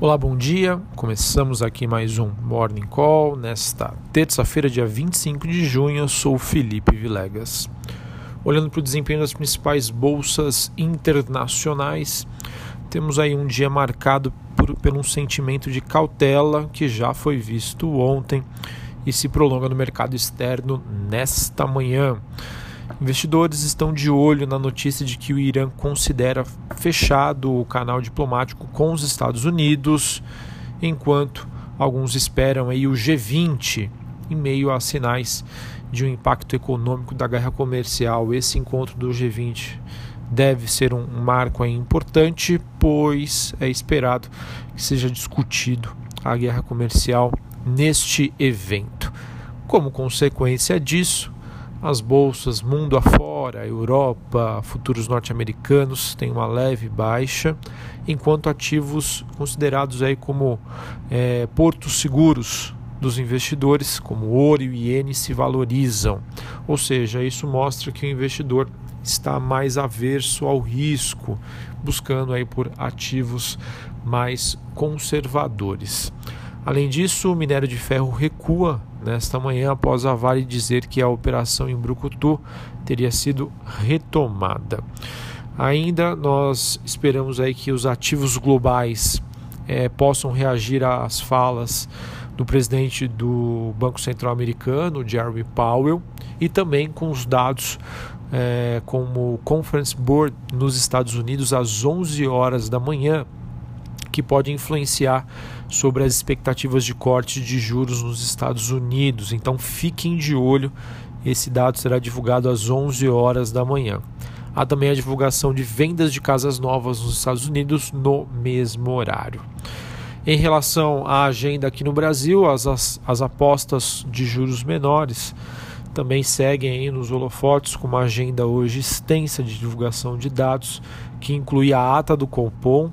Olá, bom dia. Começamos aqui mais um Morning Call nesta terça-feira, dia 25 de junho. Eu sou Felipe Vilegas. Olhando para o desempenho das principais bolsas internacionais, temos aí um dia marcado por, por um sentimento de cautela que já foi visto ontem e se prolonga no mercado externo nesta manhã. Investidores estão de olho na notícia de que o Irã considera fechado o canal diplomático com os Estados Unidos, enquanto alguns esperam aí o G20 em meio a sinais de um impacto econômico da guerra comercial. Esse encontro do G20 deve ser um marco importante, pois é esperado que seja discutido a guerra comercial neste evento. Como consequência disso, as bolsas mundo afora, Europa, futuros norte-americanos têm uma leve baixa, enquanto ativos considerados aí como é, portos seguros dos investidores, como ouro e iene, se valorizam. Ou seja, isso mostra que o investidor está mais averso ao risco, buscando aí por ativos mais conservadores. Além disso, o minério de ferro recua nesta manhã após a Vale dizer que a operação em Brucutu teria sido retomada. Ainda nós esperamos aí que os ativos globais é, possam reagir às falas do presidente do Banco Central Americano, Jeremy Powell, e também com os dados é, como o Conference Board nos Estados Unidos às 11 horas da manhã, que pode influenciar sobre as expectativas de corte de juros nos Estados Unidos. Então fiquem de olho, esse dado será divulgado às 11 horas da manhã. Há também a divulgação de vendas de casas novas nos Estados Unidos no mesmo horário. Em relação à agenda aqui no Brasil, as, as, as apostas de juros menores também seguem aí nos holofotes com uma agenda hoje extensa de divulgação de dados que inclui a ata do Copom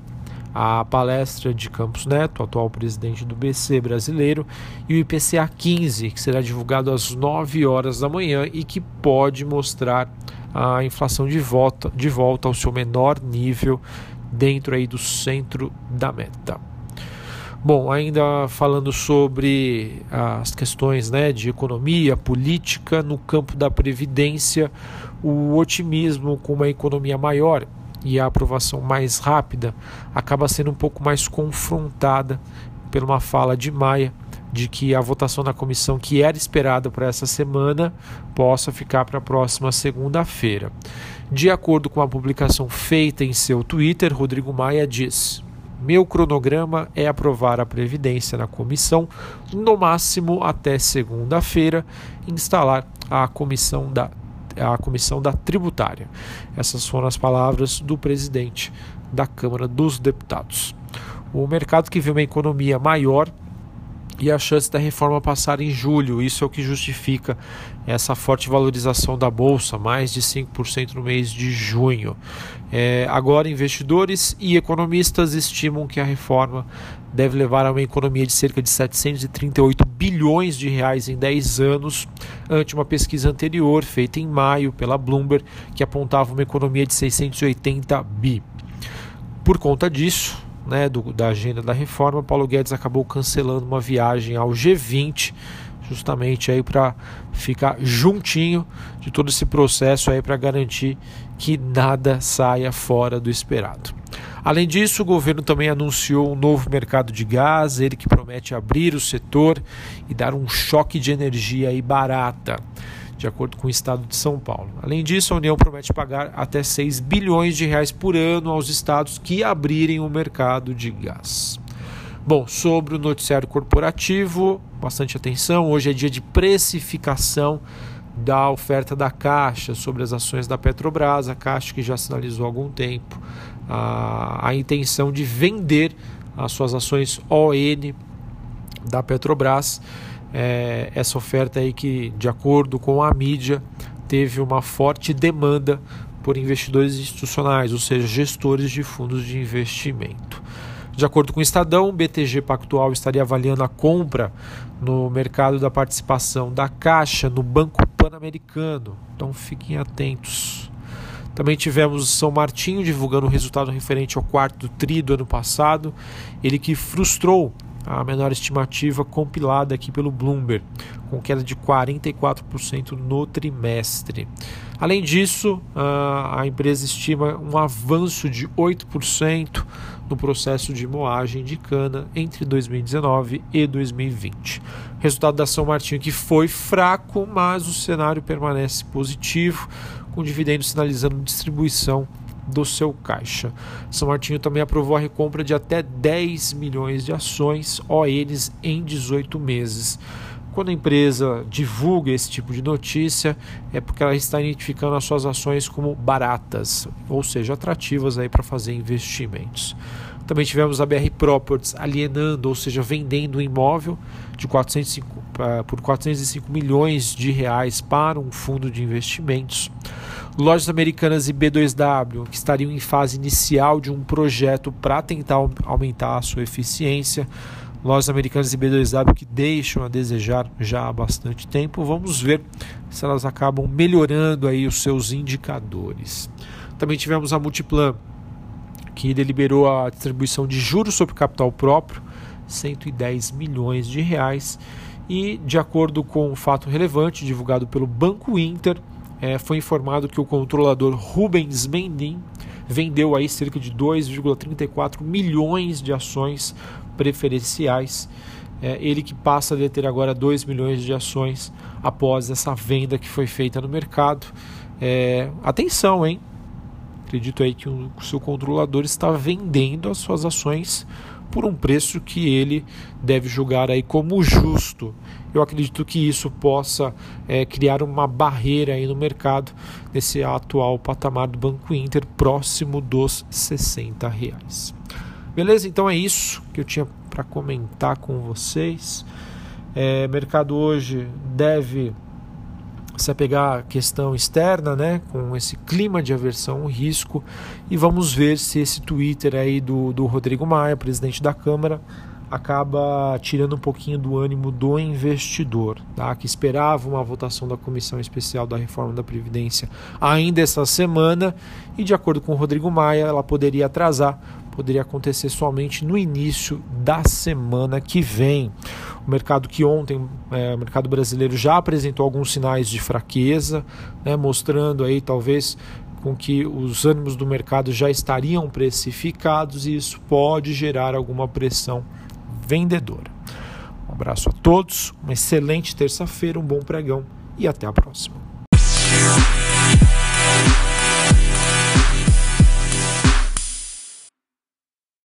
a palestra de Campos Neto, atual presidente do BC brasileiro, e o IPCA 15, que será divulgado às 9 horas da manhã e que pode mostrar a inflação de volta, de volta ao seu menor nível dentro aí do centro da meta. Bom, ainda falando sobre as questões né, de economia, política, no campo da previdência, o otimismo com uma economia maior e a aprovação mais rápida acaba sendo um pouco mais confrontada por uma fala de Maia de que a votação na comissão que era esperada para essa semana possa ficar para a próxima segunda-feira. De acordo com a publicação feita em seu Twitter, Rodrigo Maia diz: Meu cronograma é aprovar a Previdência na comissão, no máximo até segunda-feira, instalar a comissão da a comissão da tributária. Essas foram as palavras do presidente da Câmara dos Deputados. O mercado que vê uma economia maior e a chance da reforma passar em julho. Isso é o que justifica essa forte valorização da bolsa, mais de 5% no mês de junho. É, agora, investidores e economistas estimam que a reforma deve levar a uma economia de cerca de 738 bilhões de reais em 10 anos, ante uma pesquisa anterior feita em maio pela Bloomberg, que apontava uma economia de 680 bi. Por conta disso, né, do, da agenda da reforma, Paulo Guedes acabou cancelando uma viagem ao G20, justamente aí para ficar juntinho de todo esse processo aí para garantir que nada saia fora do esperado. Além disso, o governo também anunciou um novo mercado de gás, ele que promete abrir o setor e dar um choque de energia aí barata de acordo com o estado de São Paulo. Além disso, a União promete pagar até 6 bilhões de reais por ano aos estados que abrirem o mercado de gás. Bom, sobre o noticiário corporativo, bastante atenção. Hoje é dia de precificação da oferta da Caixa sobre as ações da Petrobras. A Caixa que já sinalizou há algum tempo a, a intenção de vender as suas ações ON da Petrobras é, essa oferta aí que, de acordo com a mídia, teve uma forte demanda por investidores institucionais, ou seja, gestores de fundos de investimento. De acordo com o Estadão, o BTG Pactual estaria avaliando a compra no mercado da participação da Caixa no Banco Pan-Americano. Então fiquem atentos. Também tivemos São Martinho divulgando o resultado referente ao quarto tri do ano passado, ele que frustrou a menor estimativa compilada aqui pelo Bloomberg, com queda de 44% no trimestre. Além disso, a empresa estima um avanço de 8% no processo de moagem de cana entre 2019 e 2020. Resultado da São Martinho que foi fraco, mas o cenário permanece positivo, com dividendos sinalizando distribuição do seu caixa. São Martinho também aprovou a recompra de até 10 milhões de ações ONs em 18 meses. Quando a empresa divulga esse tipo de notícia, é porque ela está identificando as suas ações como baratas, ou seja, atrativas para fazer investimentos. Também tivemos a BR Properties alienando, ou seja, vendendo um imóvel de 405, por 405 milhões de reais para um fundo de investimentos. Lojas Americanas e B2W, que estariam em fase inicial de um projeto para tentar aumentar a sua eficiência. Lojas Americanas e B2W que deixam a desejar já há bastante tempo. Vamos ver se elas acabam melhorando aí os seus indicadores. Também tivemos a Multiplan, que deliberou a distribuição de juros sobre capital próprio, 110 milhões de reais. E, de acordo com um fato relevante divulgado pelo Banco Inter, é, foi informado que o controlador Rubens Mendim vendeu aí cerca de 2,34 milhões de ações preferenciais. É, ele que passa a deter agora 2 milhões de ações após essa venda que foi feita no mercado. É, atenção, hein? Acredito aí que o seu controlador está vendendo as suas ações por um preço que ele deve julgar aí como justo. Eu acredito que isso possa é, criar uma barreira aí no mercado nesse atual patamar do Banco Inter próximo dos 60 reais. Beleza? Então é isso que eu tinha para comentar com vocês. É, mercado hoje deve se apegar à questão externa, né, com esse clima de aversão ao risco, e vamos ver se esse Twitter aí do, do Rodrigo Maia, presidente da Câmara, acaba tirando um pouquinho do ânimo do investidor, tá? que esperava uma votação da Comissão Especial da Reforma da Previdência ainda essa semana, e de acordo com o Rodrigo Maia, ela poderia atrasar, poderia acontecer somente no início da semana que vem. O mercado que ontem, é, o mercado brasileiro já apresentou alguns sinais de fraqueza, né, mostrando aí talvez com que os ânimos do mercado já estariam precificados e isso pode gerar alguma pressão vendedora. Um abraço a todos, uma excelente terça-feira, um bom pregão e até a próxima.